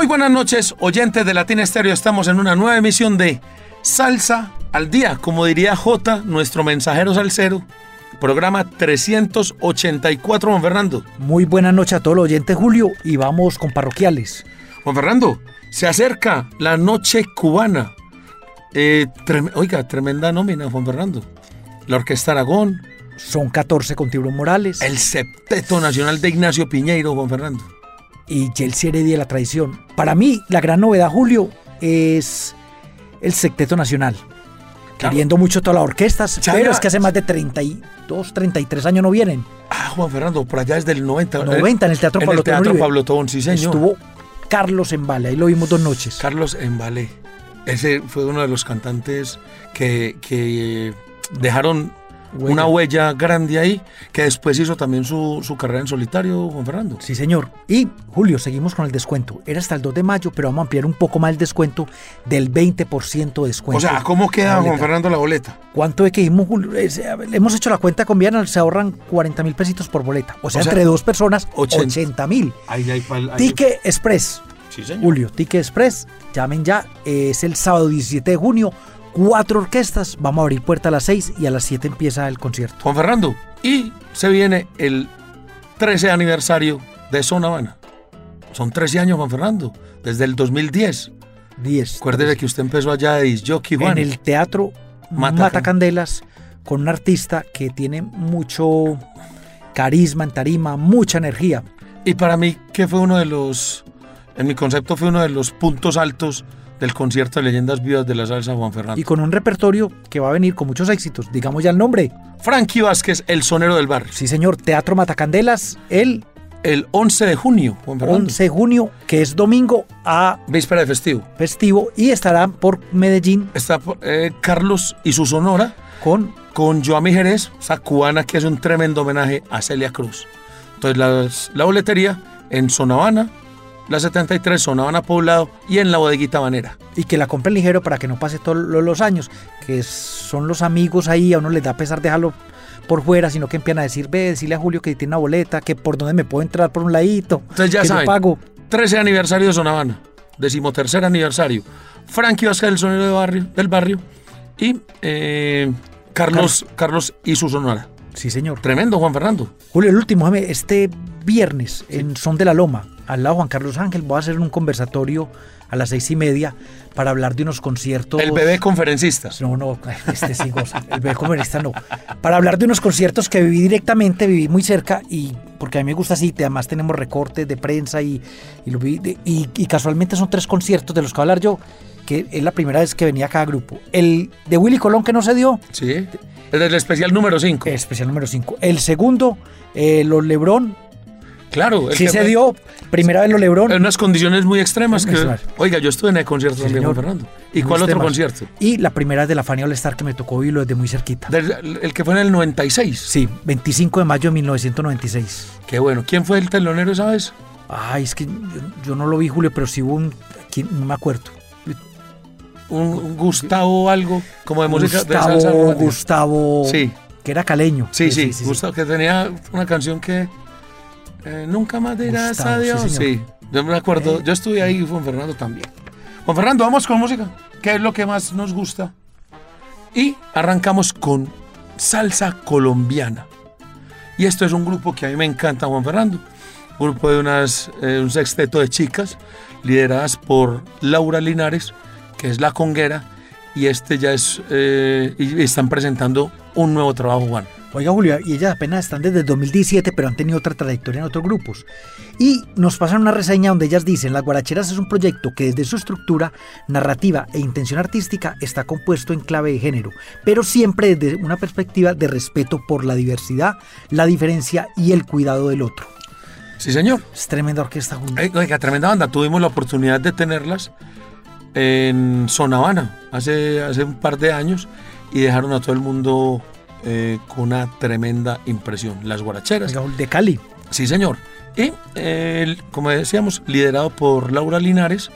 Muy buenas noches, oyentes de Latina Estéreo. Estamos en una nueva emisión de Salsa al Día, como diría J, nuestro mensajero salsero. Programa 384, Juan Fernando. Muy buenas noches a todos los oyentes, Julio, y vamos con parroquiales. Juan Fernando, se acerca la noche cubana. Eh, trem- oiga, tremenda nómina, Juan Fernando. La Orquesta Aragón, Son 14 con Tiburón Morales el Septeto Nacional de Ignacio Piñeiro, Juan Fernando. Y Chelsea Heredia la Tradición. Para mí, la gran novedad, Julio, es el Secteto Nacional. Claro. Queriendo mucho todas las orquestas, pero es que hace más de 32, 33 años no vienen. Ah, Juan Fernando, por allá desde el 90. 90 en el Teatro en Pablo el Teatro. Pablo Tobón, sí, señor. Estuvo Carlos en Vale, ahí lo vimos dos noches. Carlos Embalé. Ese fue uno de los cantantes que, que dejaron Huella. una huella grande ahí, que después hizo también su, su carrera en solitario, Juan Fernando. Sí, señor. Y Julio, seguimos con el descuento. Era hasta el 2 de mayo, pero vamos a ampliar un poco más el descuento del 20% de descuento. O sea, ¿cómo queda, Juan. Fernando, la boleta? ¿Cuánto es que? Es, eh, hemos hecho la cuenta colombiana, se ahorran 40 mil pesitos por boleta. O sea, O sea, entre dos personas, 80. 80 mil. Ticket Express. Sí, señor. Julio, Ticket Express. Llamen ya. Es el sábado 17 de junio. Cuatro orquestas. Vamos a abrir puerta a las 6 y a las 7 empieza el concierto. Juan Fernando. Y se viene el 13 aniversario de Zona Habana. Son 13 años, Juan Fernando, desde el 2010. 10. Acuérdese que usted empezó allá de Disjockey, Juan. en el teatro Mata Mata, Can- Candelas con un artista que tiene mucho carisma en tarima, mucha energía. Y para mí, que fue uno de los, en mi concepto, fue uno de los puntos altos del concierto de Leyendas Vivas de la Salsa Juan Fernando. Y con un repertorio que va a venir con muchos éxitos. Digamos ya el nombre. Frankie Vázquez, el sonero del barrio. Sí, señor. Teatro Matacandelas el El 11 de junio, Juan Fernando. 11 de junio, que es domingo a Víspera de festivo. festivo. Y estará por Medellín Está eh, Carlos y su sonora con con Joami Jerez, esa cubana que es un tremendo homenaje a Celia Cruz. Entonces, las- la boletería en Zona Habana, la 73, Zona Habana Poblado y en la bodeguita Banera. y que la compren ligero para que no pase todos lo- los años, que son los amigos ahí, a uno les da pesar dejarlo por fuera, sino que empiezan a decir, ve, decirle a Julio que tiene una boleta, que por dónde me puedo entrar por un ladito, Entonces ya que saben, pago. 13 aniversario de Zona Habana, decimotercer aniversario. Frankie Vázquez, el sonero de barrio, del barrio, y eh, Carlos, Carlos y su sonora. Sí, señor. Tremendo, Juan Fernando. Julio, el último, este viernes en Son de la Loma, al lado de Juan Carlos Ángel, voy a hacer un conversatorio a las seis y media para hablar de unos conciertos. El bebé conferencista. No, no, este sí goza. El bebé comunista no. Para hablar de unos conciertos que viví directamente, viví muy cerca y porque a mí me gusta así, además tenemos recortes de prensa y, y, lo vi y- y casualmente son tres conciertos de los que voy a hablar yo, que es la primera vez que venía cada grupo. El de Willy Colón que no se dio, Sí. El del especial número 5. especial número 5. El segundo, eh, los Lebrón, Claro. el sí que se fue dio, primera vez los Lebrón. En unas condiciones muy extremas. Que, oiga, yo estuve en el concierto Sí, también, Juan señor. Fernando. ¿Y cuál otro temas. concierto? Y la primera es de la Fania All Star que me tocó vivirlo desde muy cerquita. Del- el que fue en el 96. Sí, 25 de mayo de 1996. Qué bueno. ¿Quién fue el telonero esa vez? Ay, es que yo, yo no lo vi, Julio, pero sí hubo un. ¿quién? No me acuerdo. Un, Gustavo algo, como de música de salsa Gustavo. Gustavo. Sí. Que era caleño. Sí, sí, Gustavo, que tenía una canción que eh, nunca más dirás Gustavo, adiós. sí, Sí, yo me acuerdo, Eh. yo estuve ahí y Juan Fernando también. Juan Fernando, vamos con música. ¿Qué es lo que más nos gusta? Y arrancamos con salsa colombiana. Y esto es un grupo que a mí me encanta, Juan Fernando. Un grupo de unas, eh, un sexteto de chicas lideradas por Laura Linares, que es la conguera. Y este ya es, eh, y están presentando un nuevo trabajo, Juan. Oiga, Julio, y ellas apenas están desde el 2017, pero han tenido otra trayectoria en otros grupos. Y nos pasan una reseña donde ellas dicen, Las Guaracheras es un proyecto que desde su estructura, narrativa e intención artística está compuesto en clave de género, pero siempre desde una perspectiva de respeto por la diversidad, la diferencia y el cuidado del otro. Sí, señor. Es tremenda orquesta, Julio. Ey, Oiga, tremenda banda. Tuvimos la oportunidad de tenerlas en Zona Habana hace, hace un par de años y dejaron a todo el mundo eh, con una tremenda impresión. Las guaracheras. De Cali. Sí, señor. Y, eh, como decíamos, liderado por Laura Linares,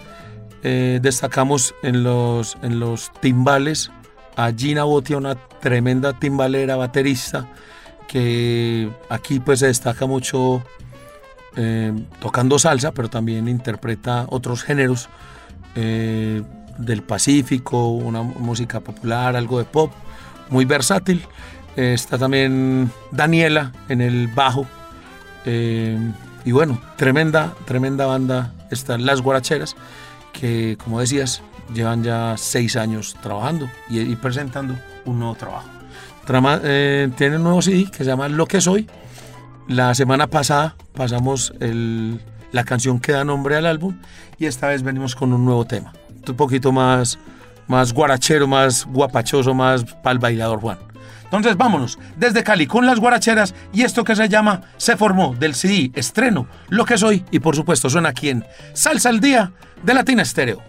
eh, destacamos en los, en los timbales a Gina Botia, una tremenda timbalera, baterista, que aquí pues se destaca mucho tocando salsa, pero también interpreta otros géneros eh, del Pacífico, una música popular, algo de pop, muy versátil. Eh, está también Daniela en el bajo. Eh, y bueno, tremenda, tremenda banda están Las Guaracheras, que como decías, llevan ya seis años trabajando y, presentando un nuevo trabajo. Tiene un nuevo CD que se llama Lo que soy. La semana pasada pasamos el- la canción que da nombre al álbum y esta vez venimos con un nuevo tema. Un poquito más, más guarachero, más guapachoso, más pa'l bailador Juan. Entonces vámonos desde Cali con las guaracheras y esto que se llama Se formó del CD estreno Lo que soy y por supuesto suena aquí en Salsa al Día de Latina Estéreo.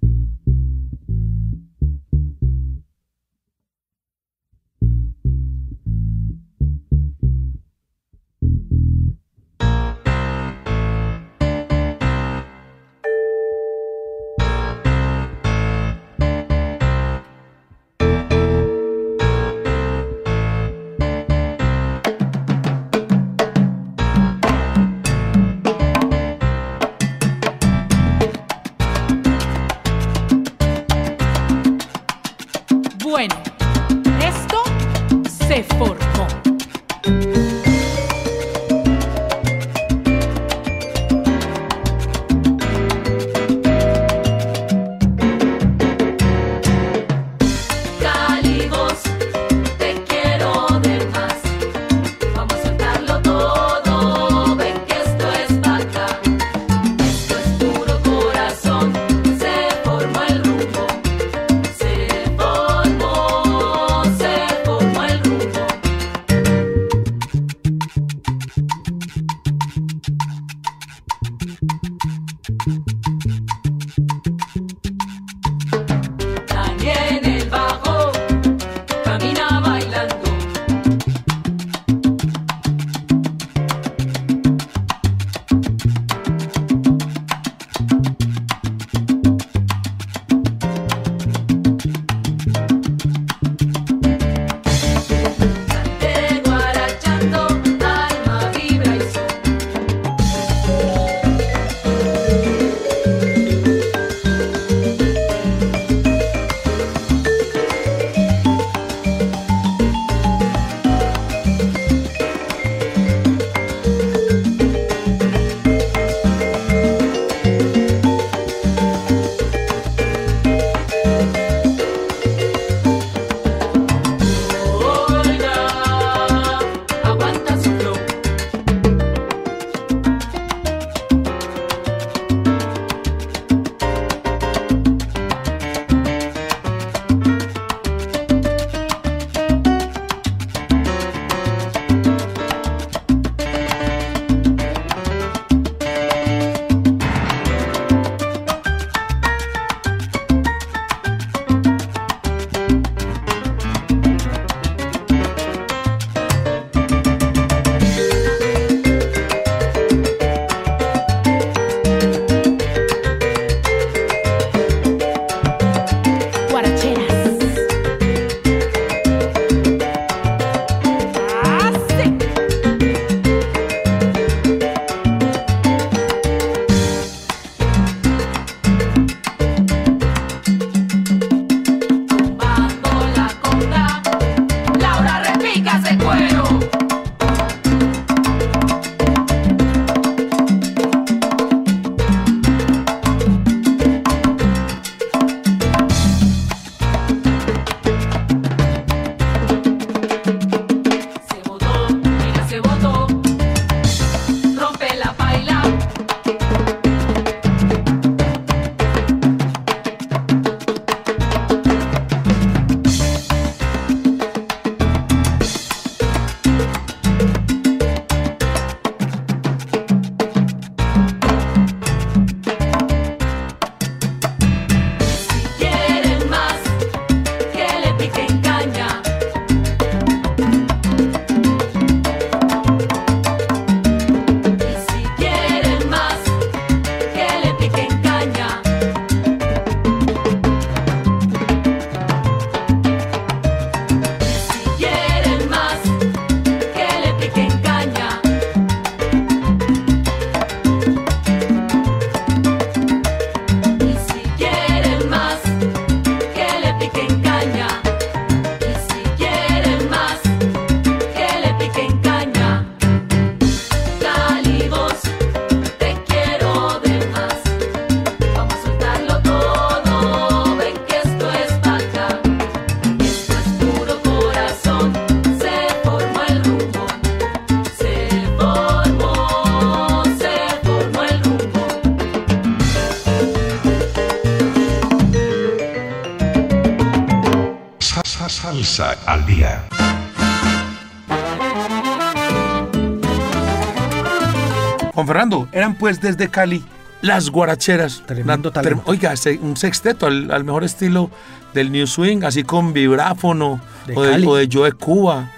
Pues desde Cali las guaracheras. Tremendo talento. Oiga, un sexteto al, al mejor estilo del New Swing, así con vibráfono De o, de, o de Joe Cuba.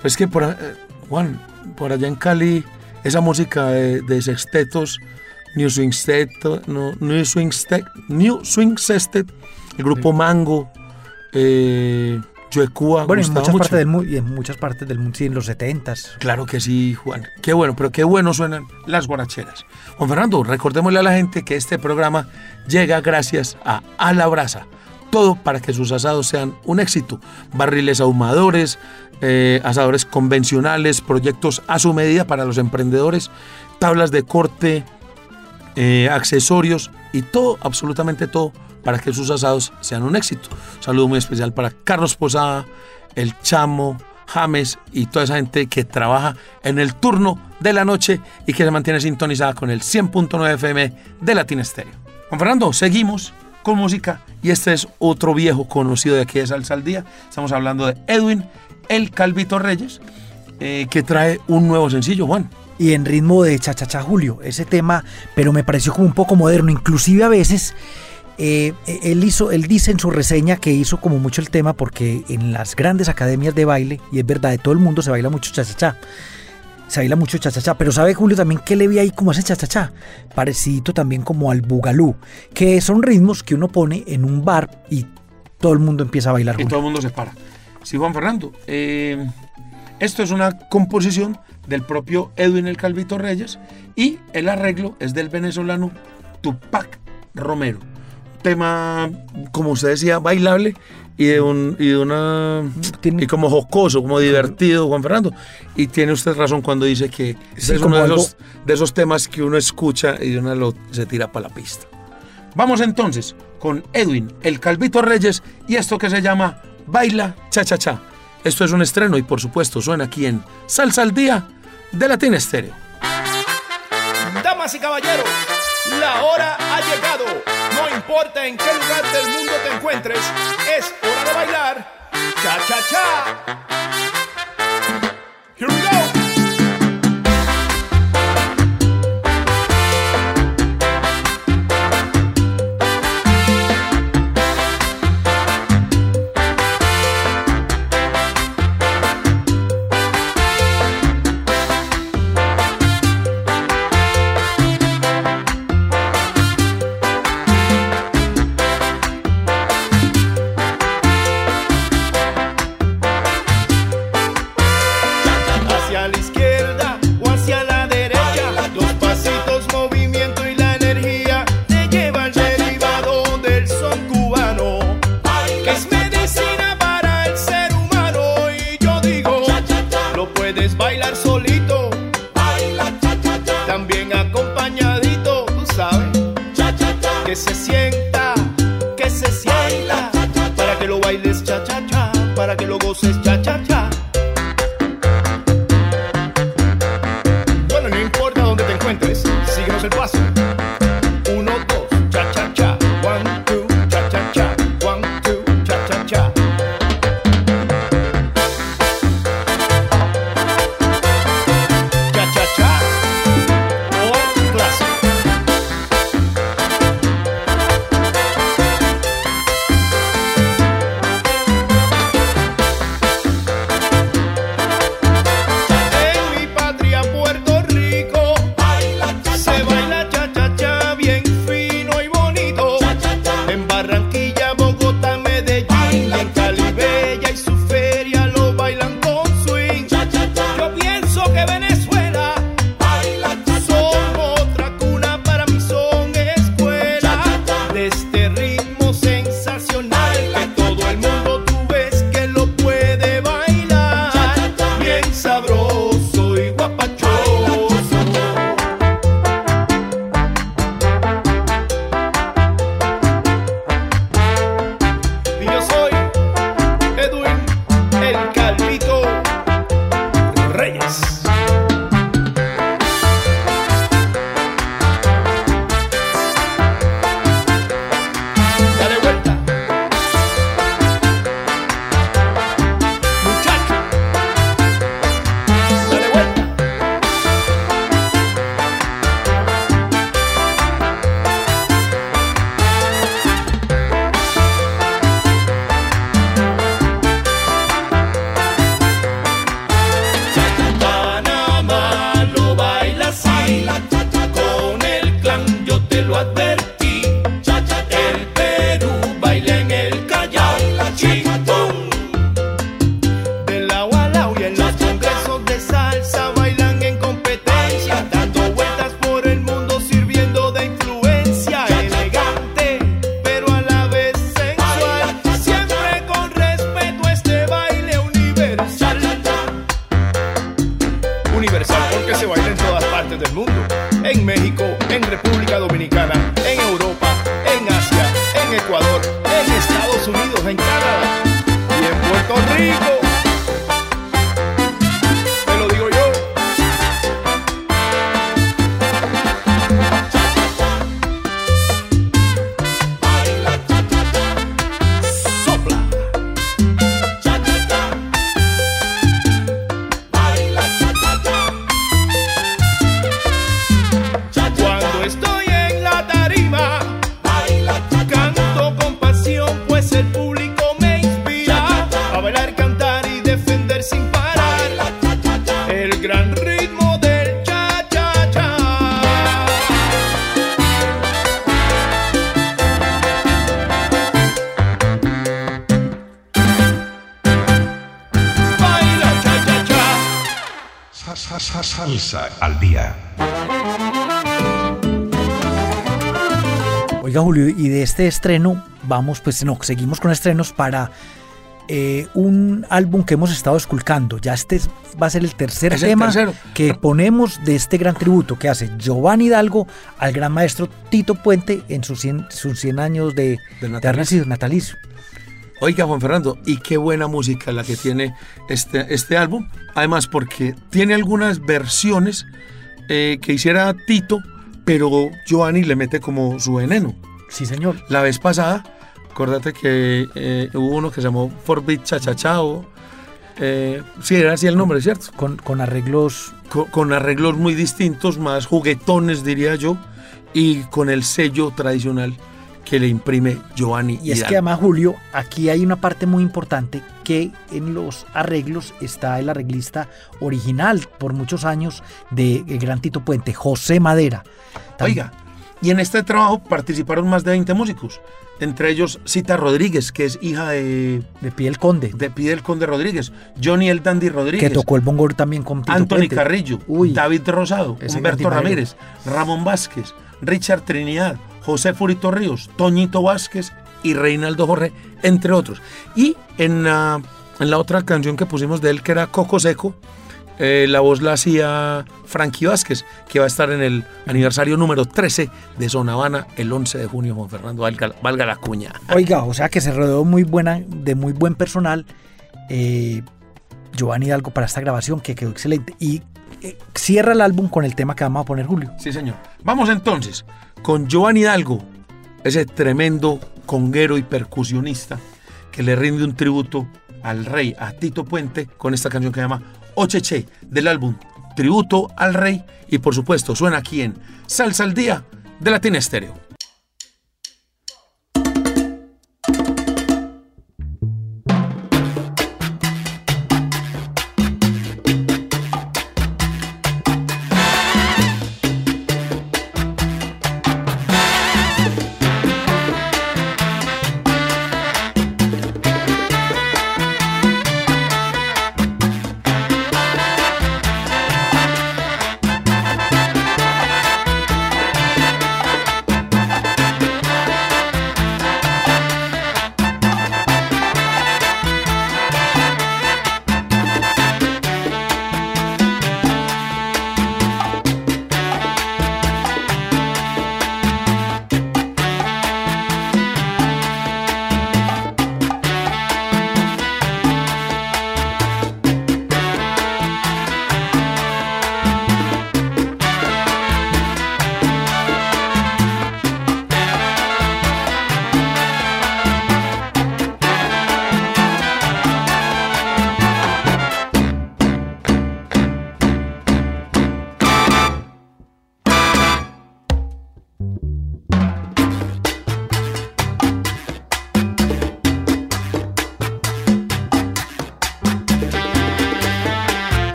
Pues que por, eh, Juan, por allá en Cali, esa música de, de sextetos, New Swing Sextet, no, New Swing Sextet, New Swing Sextet, el grupo Mango, eh, Bueno, en muchas, mucho. partes del, y en muchas partes del mundo, sí, en los 70s. Claro que sí, Juan. Qué bueno, pero qué bueno suenan las guaracheras. Juan Fernando, recordémosle a la gente que este programa llega gracias a A la Brasa. Todo para que sus asados sean un éxito. Barriles ahumadores, eh, asadores convencionales, proyectos a su medida para los emprendedores, tablas de corte, eh, accesorios y todo, absolutamente todo, para que sus asados sean un éxito. Un saludo muy especial para Carlos Posada, el Chamo, James y toda esa gente que trabaja en el turno de la noche y que se mantiene sintonizada con el 100.9 FM de Latin Stereo. Juan Fernando, seguimos con música y este es otro viejo conocido de aquí de Salsa al Día. Estamos hablando de Edwin El Calvito Reyes, eh, que trae un nuevo sencillo, Juan. y en ritmo de cha-cha-cha Julio, ese tema, pero me pareció como un poco moderno, inclusive a veces eh, él hizo, él dice en su reseña que hizo como mucho el tema porque en las grandes academias de baile, y es verdad, de todo el mundo se baila mucho cha-cha-cha, se baila mucho cha-cha-cha, pero sabe Julio también que le vi ahí como ese cha-cha-cha, parecido también como al bugalú, que son ritmos que uno pone en un bar y todo el mundo empieza a bailar. y Julio. todo el mundo se para. Sí, Juan Fernando. eh, esto es una composición del propio Edwin el Calvito Reyes y el arreglo es del venezolano Tupac Romero. Tema, como usted decía, bailable y de, un, y de una Tiene- y como jocoso, como divertido, Juan Fernando. Y tiene usted razón cuando dice que Sí, es como uno de algo- esos, de esos temas que uno escucha y de una lo, se tira para la pista. Vamos entonces con Edwin, el Calvito Reyes, y esto que se llama Baila Cha Cha Cha. Esto es un estreno y por supuesto suena aquí en Salsa al Día de Latin Estéreo. Damas y caballeros, la hora ha llegado. No importa en qué lugar del mundo te encuentres, es hora de bailar. Cha cha cha. Para que lo goces se baila en todas partes del mundo. En México, en República Dominicana, en Europa, en Asia, en Ecuador, en Estados Unidos, en Canadá y en Puerto Rico. Este estreno, vamos, pues no, seguimos con estrenos para eh, un álbum que hemos estado esculcando. Ya este es- va a ser el tercer Es tema que ponemos de este gran tributo que hace Giovanni Hidalgo al gran maestro Tito Puente en sus 100, sus 100 años de, de nacido, natalicio. Oiga, Juan Fernando, y qué buena música la que tiene este, este álbum. Además, porque tiene algunas versiones eh, que hiciera Tito, pero Giovanni le mete como su veneno. Sí, señor. La vez pasada, acuérdate que eh, hubo uno que se llamó Forbit Chachachao. Eh, sí, era así el nombre, ¿cierto? Con, con arreglos Co- con arreglos muy distintos, más juguetones, diría yo, y con el sello tradicional que le imprime Giovanni. Y es Hidalgo. que además, Julio, aquí hay una parte muy importante que en los arreglos está el arreglista original por muchos años de el gran Tito Puente, José Madera. Oiga, y en este trabajo participaron más de 20 músicos, entre ellos Cita Rodríguez, que es hija de, de Piel Conde, de Pidel Conde Rodríguez, Johnny El Dandy Rodríguez, que tocó el bongo también con Anthony Puente. Carrillo, Uy, David Rosado, Humberto. Ramírez, Ramón Vázquez, Richard Trinidad, José Furito Ríos, Toñito Vázquez y Reinaldo Jorge, entre otros. Y en la, en la otra canción que pusimos de él, que era Coco Seco, eh, la voz la hacía Frankie Vázquez, que va a estar en el aniversario número 13 de Zona Habana el 11 de junio, Juan Fernando, valga, valga la cuña. Oiga, o sea que se rodeó muy buena, de muy buen personal. eh, Giovanni Hidalgo para esta grabación que quedó excelente. Y eh, cierra el álbum con el tema que vamos a poner, Julio. Sí, señor. Vamos entonces con Giovanni Hidalgo, ese tremendo conguero y percusionista que le rinde un tributo al rey, a Tito Puente, con esta canción que se llama Ocheche del álbum Tributo al Rey. Y por supuesto, suena aquí en Salsa al Día de Latina Estéreo.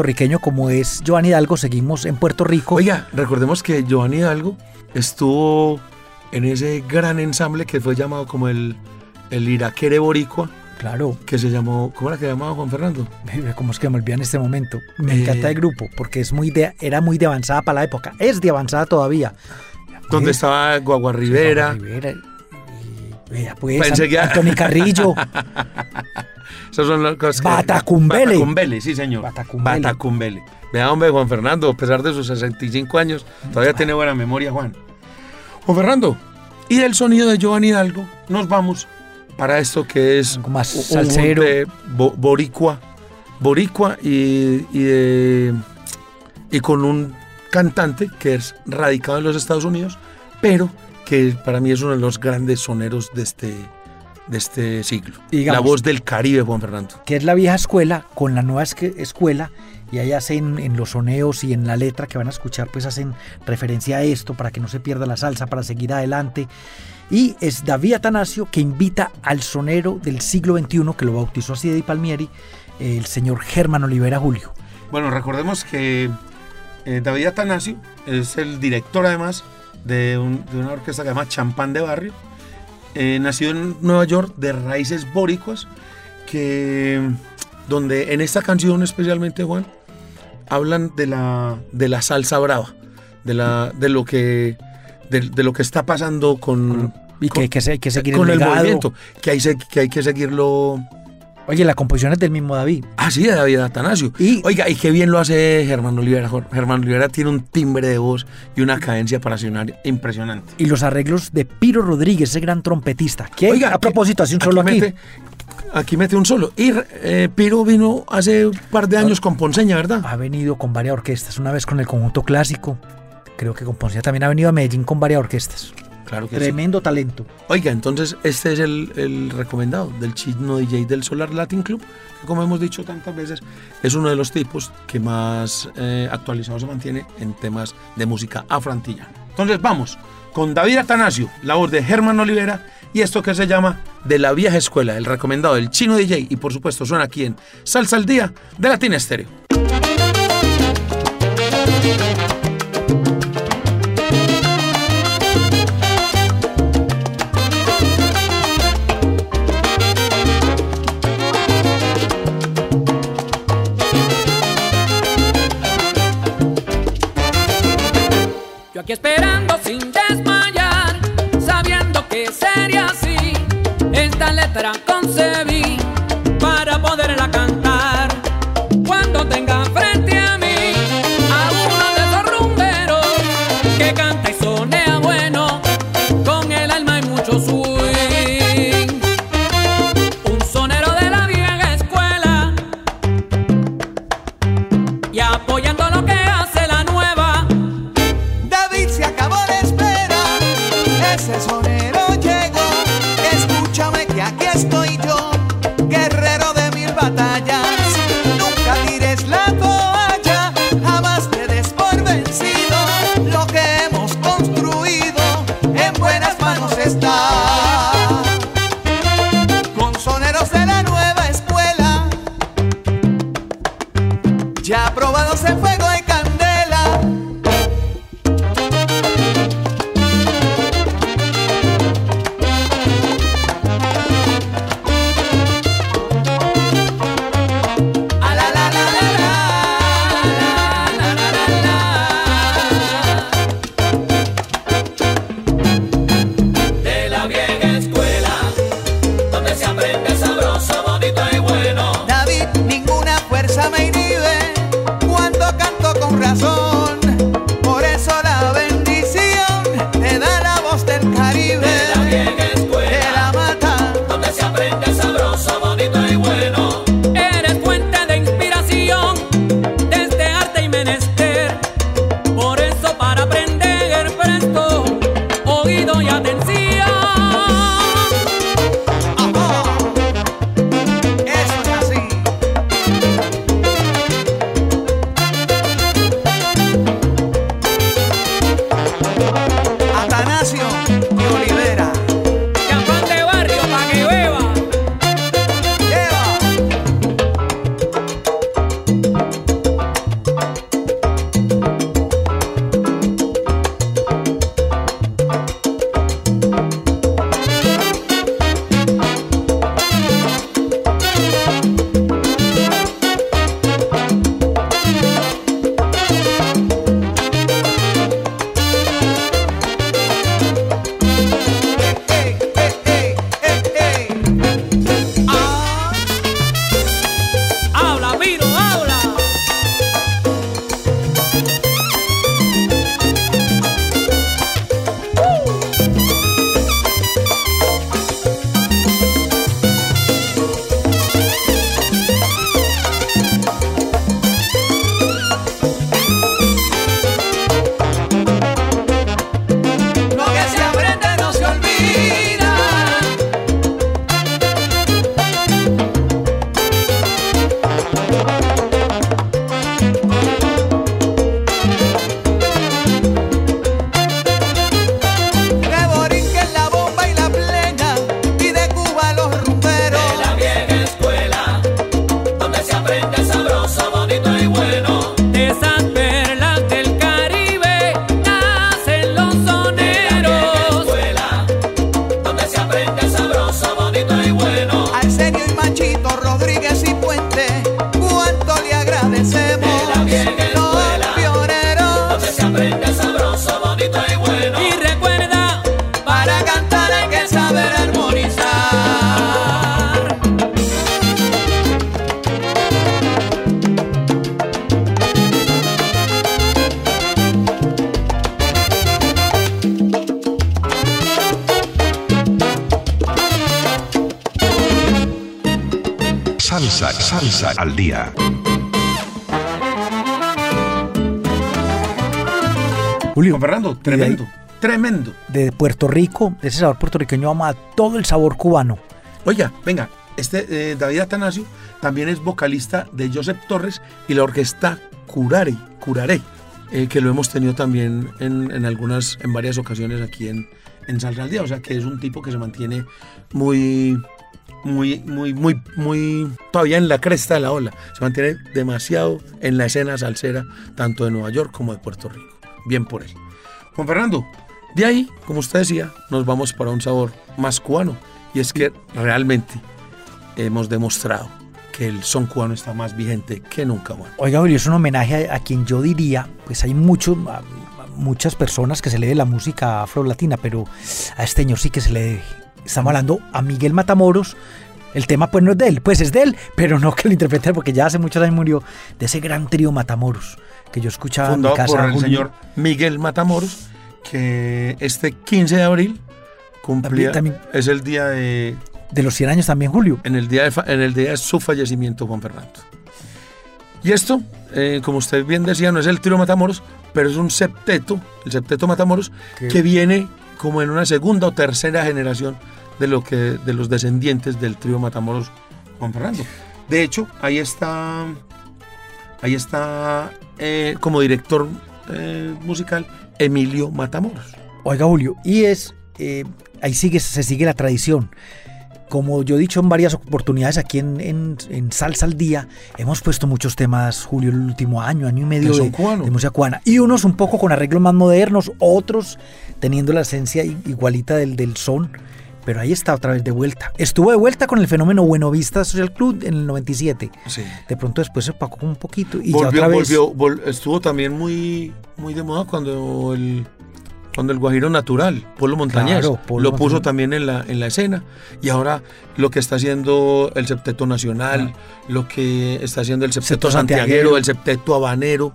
Puertorriqueño como es Giovanni Hidalgo, seguimos en Puerto Rico. Oiga, recordemos que Giovanni Hidalgo estuvo en ese gran ensamble que fue llamado como el, el Iraquere Boricua, Claro, que se llamó, ¿cómo era que llamaba Juan Fernando? como es que me olvidé en este momento. Me Eh. encanta el grupo porque es muy de, era muy de avanzada para la época. Es de avanzada todavía. Donde Es- estaba Guagua Rivera. Rivera. y- pues, Pensé que- Anthony Carrillo. Esas son las cosas que- Batacumbele. Batacumbele, sí, señor. Batacumbele. Batacumbele. Vea, hombre, Juan Fernando, a pesar de sus 65 años, todavía tiene buena memoria, Juan. Juan Fernando, y del sonido de Giovanni Hidalgo, nos vamos para esto que es más salsero. de bo- boricua, boricua y, y, de- y con un cantante que es radicado en los Estados Unidos, pero que para mí es uno de los grandes soneros de este, de este siglo. Digamos- la voz del Caribe, Juan Fernando. que es la vieja escuela con la nueva escuela y ahí hacen en los soneos y en la letra que van a escuchar pues hacen referencia a esto para que no se pierda la salsa para seguir adelante y es David Atanasio que invita al sonero del siglo XXI que lo bautizó así de Palmieri el señor Germán Olivera Julio Bueno, recordemos que eh, David Atanasio es el director además de, un- de una orquesta que se llama Champán de Barrio. Eh, nacido en Nueva York de raíces boricuas, que, donde en esta canción especialmente, Juan, hablan de la, de la salsa brava, de, la, de, lo, que, de, de lo que está pasando con, y que hay que, se- hay que seguir con el movimiento, que hay, que hay que seguirlo oye la composición es del mismo David Ah, sí, de David Atanasio. Y- Oiga, y qué bien lo hace Germán Olivera. Germán Olivera tiene un timbre de voz y una cadencia para sonar impresionante. y los arreglos de Piro Rodríguez ese gran trompetista que Oiga, a propósito hace un solo aquí, Mete, aquí mete un solo. Y eh, Piro vino hace un par de años con Ponceña, ¿verdad? ha venido con varias orquestas, una vez con el conjunto clásico, creo que con Poncía también ha venido a Medellín con varias orquestas. Claro que sí. Tremendo talento. Oiga, entonces este es el, el recomendado del chino DJ del Solar Latin Club, que como hemos dicho tantas veces, es uno de los tipos que más eh, actualizado se mantiene en temas de música afrantillana. Entonces vamos con David Atanasio, la voz de Germán Olivera, y esto que se llama De la vieja escuela, el recomendado del chino DJ, y por supuesto suena aquí en Salsa al Día de Latina Estéreo. Aquí esperando De ahí- tremendo, tremendo. de Puerto Rico, de ese sabor puertorriqueño, vamos a todo el sabor cubano. Oiga, venga, este eh, David Atanasio también es vocalista de Joseph Torres y la orquesta Curare, Curare, eh, que lo hemos tenido también en, en algunas, en varias ocasiones aquí en, en Salsa al Día. O sea que es un tipo que se mantiene muy, muy, muy, muy, muy, todavía en la cresta de la ola. Se mantiene demasiado en la escena salsera, tanto de Nueva York como de Puerto Rico. Bien por él. Juan Fernando, de ahí, como usted decía, nos vamos para un sabor más cubano. Y es que realmente hemos demostrado que el son cubano está más vigente que nunca, Juan. Oiga, Julio, es un homenaje a, a quien yo diría, pues hay muchos, a- a muchas personas que se le debe la música afro-latina, pero a este señor sí que se le debe. Estamos hablando a Miguel Matamoros. El tema pues no es de él, pues es de él, pero no que lo interprete porque ya hace muchos años murió de ese gran trío Matamoros que yo escuchaba en mi casa. por el Julio. señor Miguel Matamoros, que este 15 de abril cumplía, También- es el día de, De los 100 años también, Julio. en el día de, en el día de su fallecimiento, Juan Fernando. Y esto, eh, como usted bien decía, no es el trío Matamoros, pero es un septeto, el septeto Matamoros, que viene como en una segunda o tercera generación de, lo que, de los descendientes del trío Matamoros Juan Fernando. De hecho, ahí está, ahí está eh, como director eh, musical Emilio Matamoros. Oiga, Julio, y es, eh, ahí sigue, se sigue la tradición. Como yo he dicho en varias oportunidades aquí en, en- en Salsa al Día, hemos puesto muchos temas, Julio, el último año, año y medio de, de música cubana. Y unos un poco con arreglos más modernos, otros teniendo la esencia igualita del, del son. Pero ahí está otra vez de vuelta. Estuvo de vuelta con el fenómeno Buenovista Social Club en el 97. Sí. De pronto después se opacó un poquito y ya volvió, otra vez... volvió, vol- estuvo también muy, muy de moda cuando el, cuando el Guajiro Natural, Polo Montañés, Claro, Polo lo puso Montañés. también en la, en la escena. Y ahora lo que está haciendo el Septeto Nacional, lo que está haciendo el Septeto Ah. Septeto santiaguero. Santiaguero, el Septeto Habanero,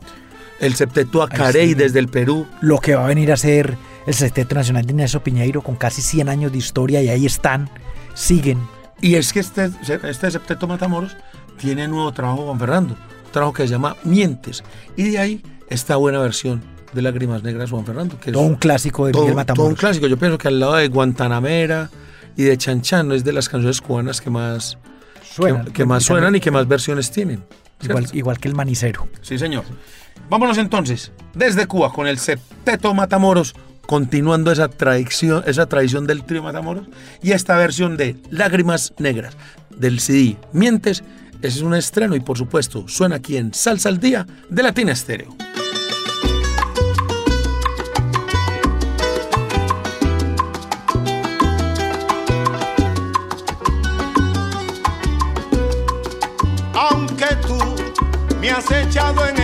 el Septeto Acarey sí. desde el Perú. lo que va a venir a ser el Sexteto Nacional de Ignacio Piñeiro con casi 100 años de historia y ahí están, siguen. Y es que este, este Septeto Matamoros tiene nuevo trabajo, Juan Fernando, un trabajo que se llama Mientes. Y de ahí esta buena versión de Lágrimas Negras, Juan Fernando, que es Todo un clásico de todo, Miguel todo un Matamoros. clásico. Yo pienso que al lado de Guantanamera y de Chanchano es de las canciones cubanas que más, Suenan, que, que más suenan y que más versiones tienen. igual, igual que el manicero. Sí, señor. Vámonos entonces, desde Cuba, con el Septeto Matamoros, continuando esa tradición, esa tradición del trío Matamoros, y esta versión de Lágrimas Negras del CD Mientes. Ese es un estreno y por supuesto suena aquí en Salsa al Día de Latina Estéreo. aunque tú me has echado en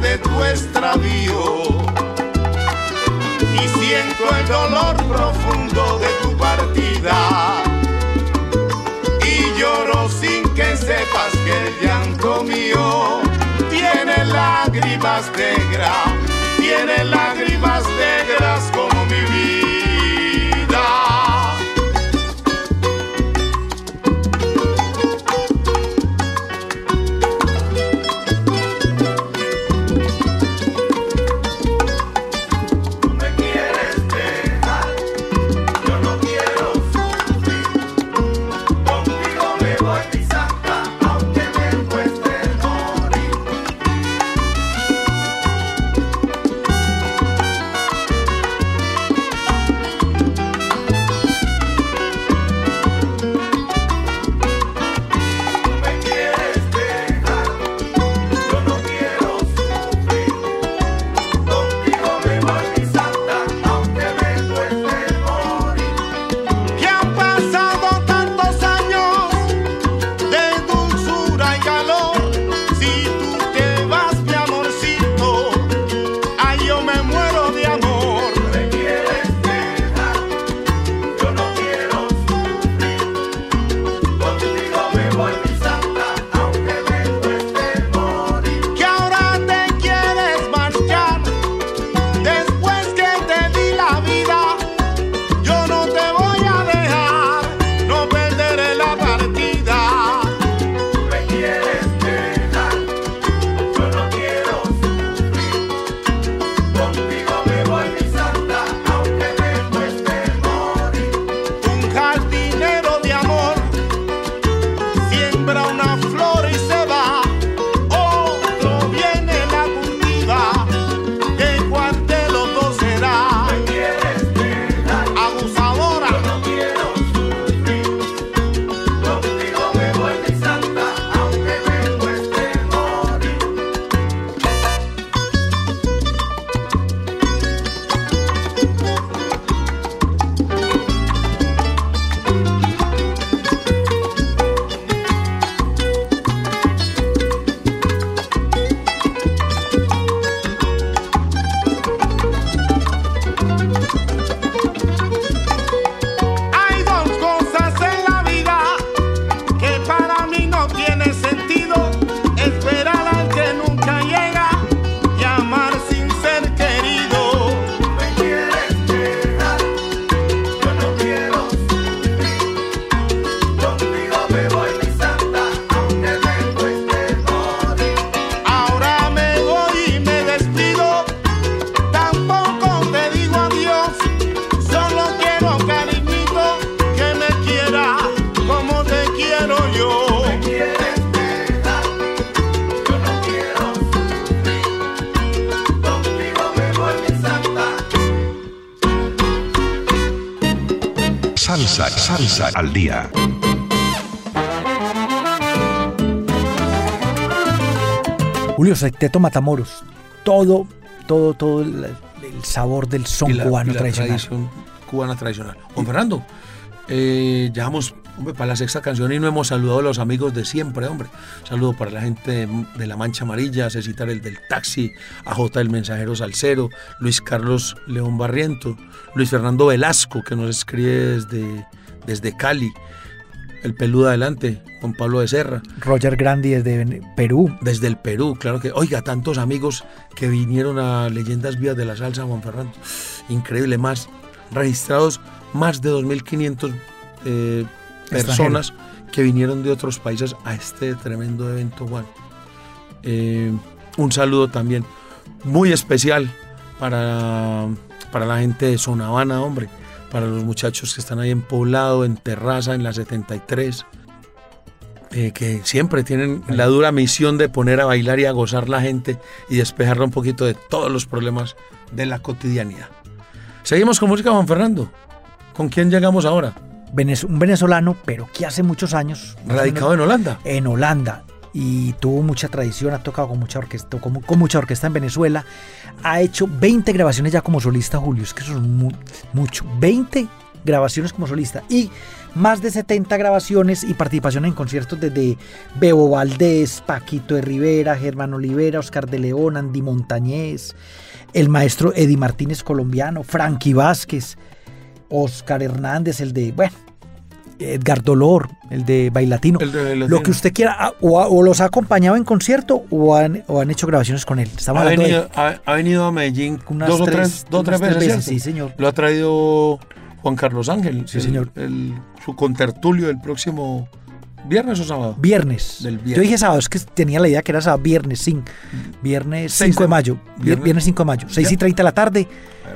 de tu extravío y siento el dolor profundo de tu partida. Y lloro sin que sepas que el llanto mío tiene lágrimas negras, tiene lágrimas negras como Salsa, al día. Julio Secteto Matamoros. Todo, todo, todo el, el sabor del son y la, cubano y la tradicional. tradición cubana tradicional. Juan Fernando, eh, ya vamos hombre, para la sexta canción y no hemos saludado a los amigos de siempre, hombre. Saludo para la gente de La Mancha Amarilla, a Cecitar el del Taxi, a J el Mensajero Salcero, Luis Carlos León Barriento, Luis Fernando Velasco, que nos escribe desde, desde Cali, el peludo adelante, Juan Pablo de Serra, Roger Grandi desde Perú. desde el Perú, claro que, oiga, tantos amigos que vinieron a Leyendas Vivas de la Salsa, Juan Fernando. Increíble, más registrados más de 2.500 eh, personas que vinieron de otros países a este tremendo evento, Juan. Eh, un saludo también muy especial para, para la gente de Zona Habana, hombre, para los muchachos que están ahí en Poblado, en Terraza, en la 73 eh, que siempre tienen la dura misión de poner a bailar y a gozar la gente y despejarla un poquito de todos los problemas de la cotidianidad. Seguimos con música, Juan Fernando. ¿Con quién llegamos ahora? Un venezolano, pero que hace muchos años. Radicado en Holanda. en Holanda. Y tuvo mucha tradición, ha tocado con mucha orquesta, con mucha orquesta en Venezuela. Ha hecho 20 grabaciones ya como solista, Julio. Es que eso es mu- mucho. 20 grabaciones como solista. Y más de 70 grabaciones y participación en conciertos desde Bebo Valdés, Paquito de Rivera, Germán Olivera, Oscar de León, Andy Montañez, el maestro Eddie Martínez colombiano, Frankie Vázquez, Oscar Hernández, el de, bueno, Edgar Dolor, el de Bailatino. El de Bailatino. Lo que usted quiera, ah, o, los ha acompañado en concierto o han, o han hecho grabaciones con él. Estamos Ha de- venido, ha, ha venido a Medellín Unas dos o tres- dos tres veces, sí, señor. Lo ha traído Juan Carlos Ángel. Sí, el- señor. el- su contertulio el próximo viernes o sábado. Viernes. Del viernes. Yo dije sábado, es que tenía la idea que era sábado, viernes 5. Viernes Seis 5 de mayo. Vier- viernes- Viernes 5 de mayo. 6 y Ya. 30 de la tarde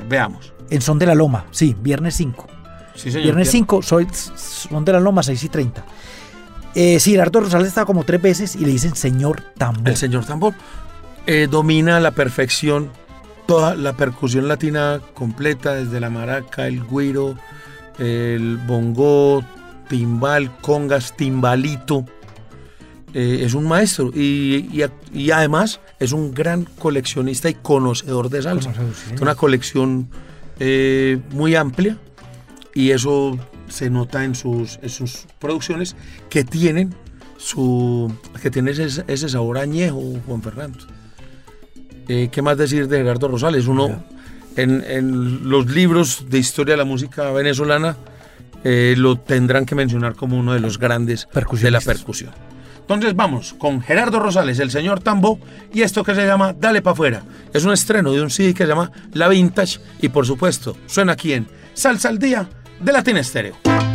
veamos. en Son de la Loma. Sí, viernes 5. Sí, señor. Viernes Vier- 5, soy Son de la Loma, 6 y 30. Eh, sí, Gerardo Rosales estaba como tres veces y le dicen señor tambor. El señor tambor eh, domina a la perfección toda la percusión latina completa, desde la maraca, el güiro, el bongo, timbal, congas, timbalito. Eh, es un maestro y, y además es un gran coleccionista y conocedor de salsa. Conocedor, sí, Es una colección eh, muy amplia y eso se nota en sus, en sus producciones que tienen su que tienen ese, ese sabor añejo, Juan Fernando. Eh, ¿Qué más decir de Gerardo Rosales? Uno en, en los libros de historia de la música venezolana eh, lo tendrán que mencionar como uno de los grandes de la percusión. Entonces vamos con Gerardo Rosales, el señor Tambo, y esto que se llama Dale pa' afuera. Es un estreno de un CD que se llama La Vintage y por supuesto suena aquí en Salsa al Día de Latin Estéreo.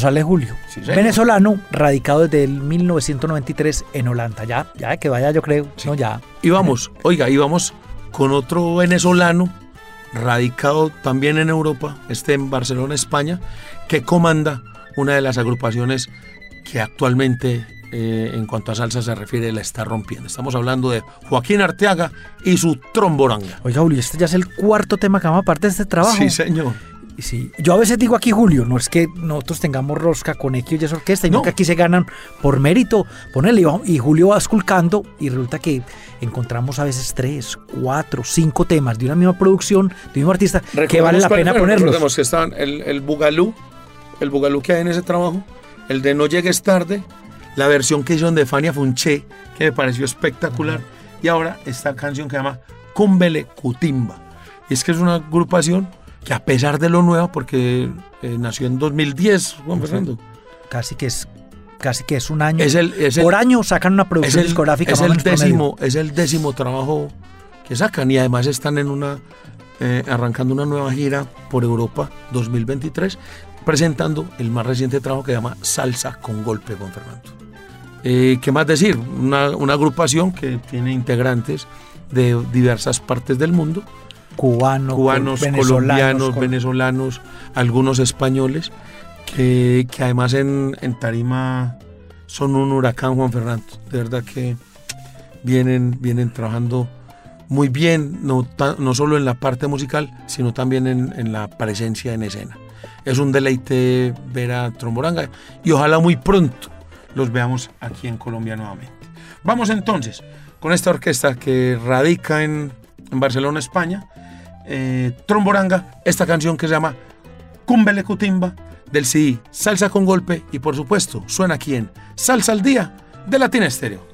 Rosales Julio, Sí, venezolano, radicado desde el 1993 en Holanda. Ya, ya que vaya, yo creo. No, ya. Y vamos, oiga, y vamos con otro venezolano radicado también en Europa, este en Barcelona, España, que comanda una de las agrupaciones que actualmente, eh, en cuanto a salsa se refiere, la está rompiendo. Estamos hablando de Joaquín Arteaga y su tromboranga. Oiga, Julio, este ya es el cuarto tema que vamos parte de este trabajo. Sí, señor. Y Sí, yo a veces digo aquí, Julio, no es que nosotros tengamos rosca con X y esa orquesta, sino No. que aquí se ganan por mérito. Ponele, y Julio va esculcando y resulta que encontramos a veces tres, cuatro, cinco temas de una misma producción, de un mismo artista, que vale la pena bueno, ponerlos. Recordemos que estaban el, el Bugalú, el Bugalú que hay en ese trabajo, el de No llegues tarde, la versión que hicieron de Fania Funché, que me pareció espectacular, y ahora esta canción que se llama Cumbele Cutimba. Y es que es una agrupación que a pesar de lo nuevo, porque eh, nació en 2010, Juan Fernando, Casi que es casi que es un año. Es el- es el- Por año sacan una es producción el, discográfica. es el promedio. décimo, es el décimo trabajo que sacan y además están en una eh, arrancando una nueva gira por Europa 2023 presentando el más reciente trabajo que se llama Salsa con golpe con Fernando. Eh, ¿Qué más decir? Una, una agrupación que tiene integrantes de diversas partes del mundo, Cubano, cubanos, venezolanos, colombianos, col- venezolanos, algunos españoles, que, que además en, en Tarima son un huracán, Juan Fernando. De verdad que vienen, vienen trabajando muy bien, no, no solo en la parte musical, sino también en, en la presencia en escena. Es un deleite ver a Tromboranga y ojalá muy pronto los veamos aquí en Colombia nuevamente. Vamos entonces con esta orquesta que radica en, en Barcelona, España, eh, Tromboranga, esta canción que se llama Cumbele Cutimba del CD Salsa con Golpe y por supuesto suena aquí en Salsa al Día de Latina Estéreo.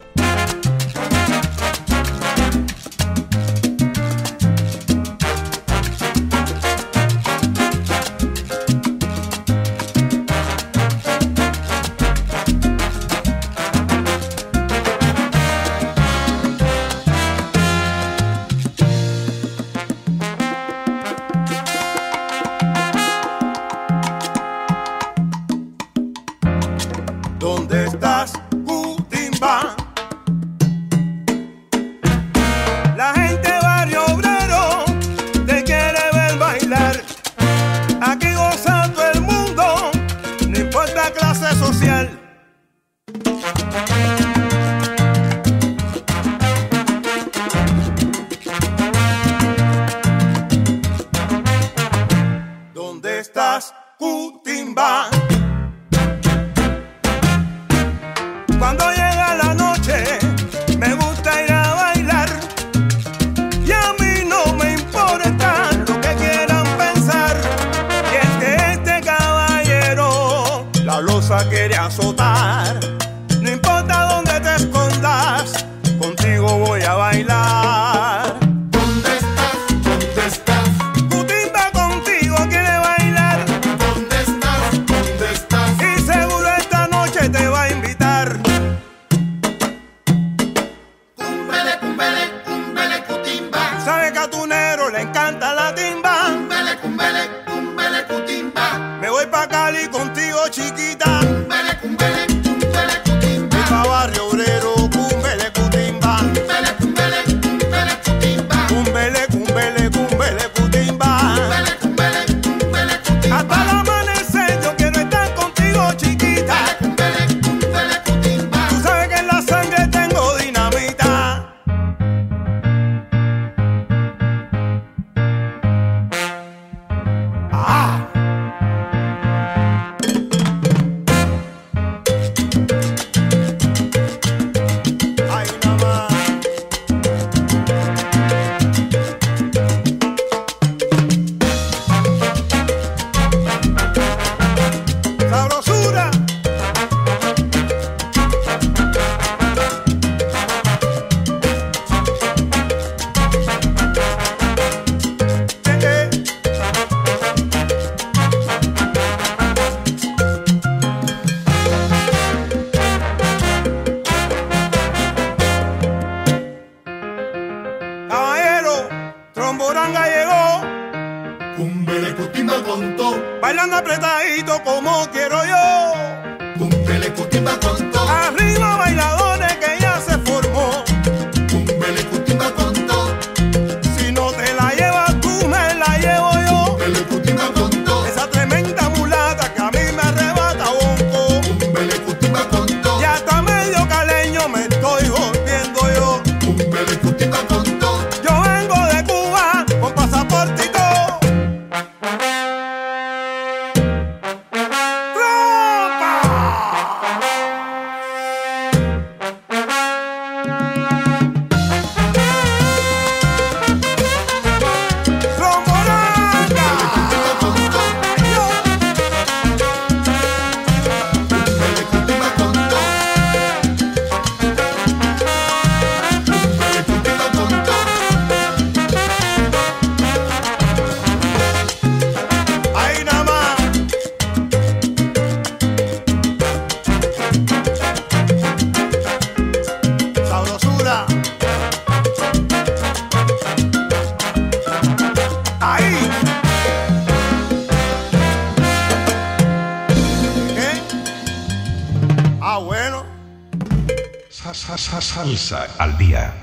Salsa al día.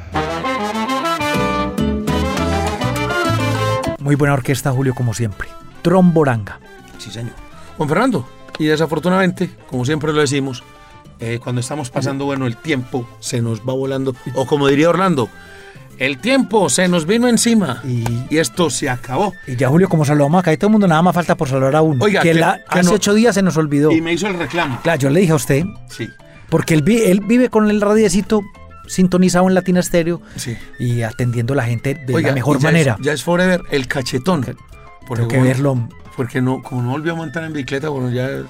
Muy buena orquesta, Julio, como siempre. Tromboranga. Sí, señor. Juan Fernando, y desafortunadamente, como siempre lo decimos, eh, cuando estamos pasando, bueno, el tiempo se nos va volando. O como diría Orlando, el tiempo se nos vino encima. Y- Y, esto se acabó. Y ya, Julio, como saludamos acá, y todo el mundo nada más falta por saludar a uno. Oiga, que que- la- que hace no- ocho días se nos olvidó. Y me hizo el reclamo. Claro, yo le dije a usted, Sí, porque él, él vive con el radiecito sintonizado en Latina Estéreo sí. y atendiendo a la gente de Oiga, la mejor ya manera. Es, ya es forever el cachetón. Porque, que verlo. Porque no, como no volvió a montar en bicicleta, bueno, ya,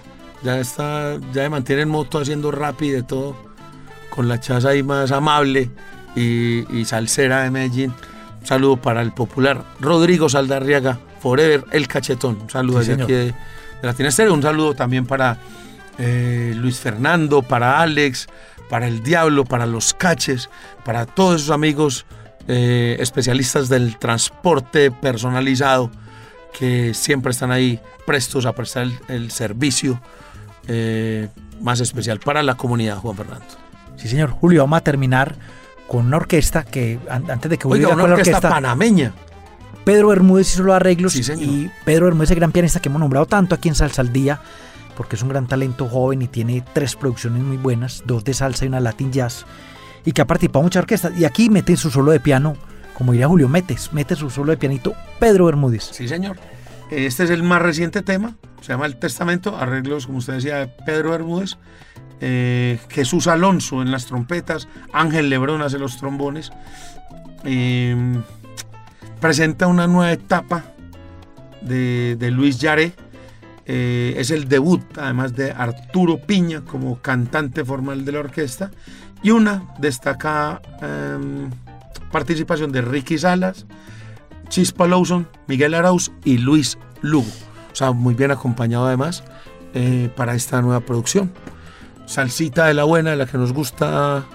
ya está, ya de mantiene en moto haciendo rap y de todo, con la chaza ahí más amable y, y salsera de Medellín. Un saludo para el popular Rodrigo Saldarriaga, Forever, el cachetón. Un saludo Sí, desde aquí de, de Latina Estéreo. Un saludo también para eh, Luis Fernando, para Alex, para el Diablo, para los Caches, para todos esos amigos eh, especialistas del transporte personalizado que siempre están ahí prestos a prestar el, el servicio eh, más especial para la comunidad, Juan Fernando. Sí, señor. Julio, vamos a terminar con una orquesta que, an- antes de que Julio Oiga, una orquesta, orquesta, panameña. Pedro Bermúdez hizo los arreglos Sí, y Pedro Bermúdez el gran pianista que hemos nombrado tanto aquí en Salsa al Día, porque es un gran talento joven y tiene tres producciones muy buenas, dos de salsa y una latin jazz, y que ha participado en muchas orquestas. Y aquí mete su solo de piano, como diría Julio, metes, mete su solo de pianito Pedro Bermúdez. Sí, señor. Este es el más reciente tema, se llama El Testamento, arreglos, como usted decía, de Pedro Bermúdez, eh, Jesús Alonso en las trompetas, Ángel Lebrón hace los trombones. Eh, presenta una nueva etapa de, de Luis Yaré. Eh, es el debut, además de Arturo Piña como cantante formal de la orquesta. Y una destacada em, participación de Ricky Salas, Chispa Lawson, Miguel Arauz y Luis Lugo. O sea, muy bien acompañado además eh, para esta nueva producción. Salsita de la buena, de la que nos gusta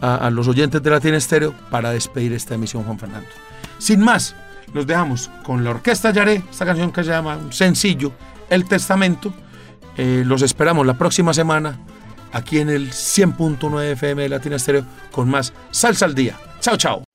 a, los oyentes de Latin Estéreo para despedir esta emisión, Juan Fernando. Sin más, los dejamos con la Orquesta Yaré, esta canción que se llama sencillo, El Testamento. Eh, los esperamos la próxima semana aquí en el 100.9 FM de Latin Estéreo con más Salsa al Día. Chao, chao.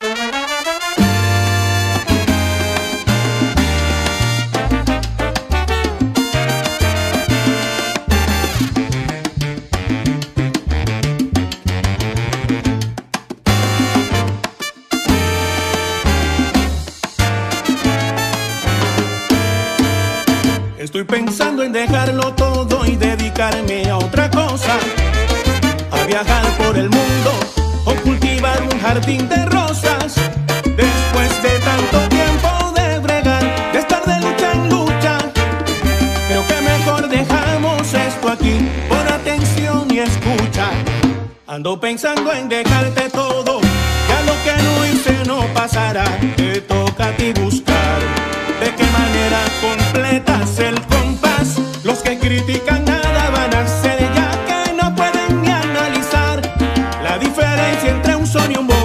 Pensando en dejarlo todo y dedicarme a otra cosa. A viajar por el mundo o cultivar un jardín de rosas. Después de tanto tiempo de bregar, de estar de lucha en lucha. Creo que mejor dejamos esto aquí por atención y escucha. Ando pensando en dejarte todo, ya lo que no hice no pasará. Te toca a ti buscar de qué manera completas el critican nada van a hacer ya que no pueden ni analizar la diferencia entre un son y un bolero.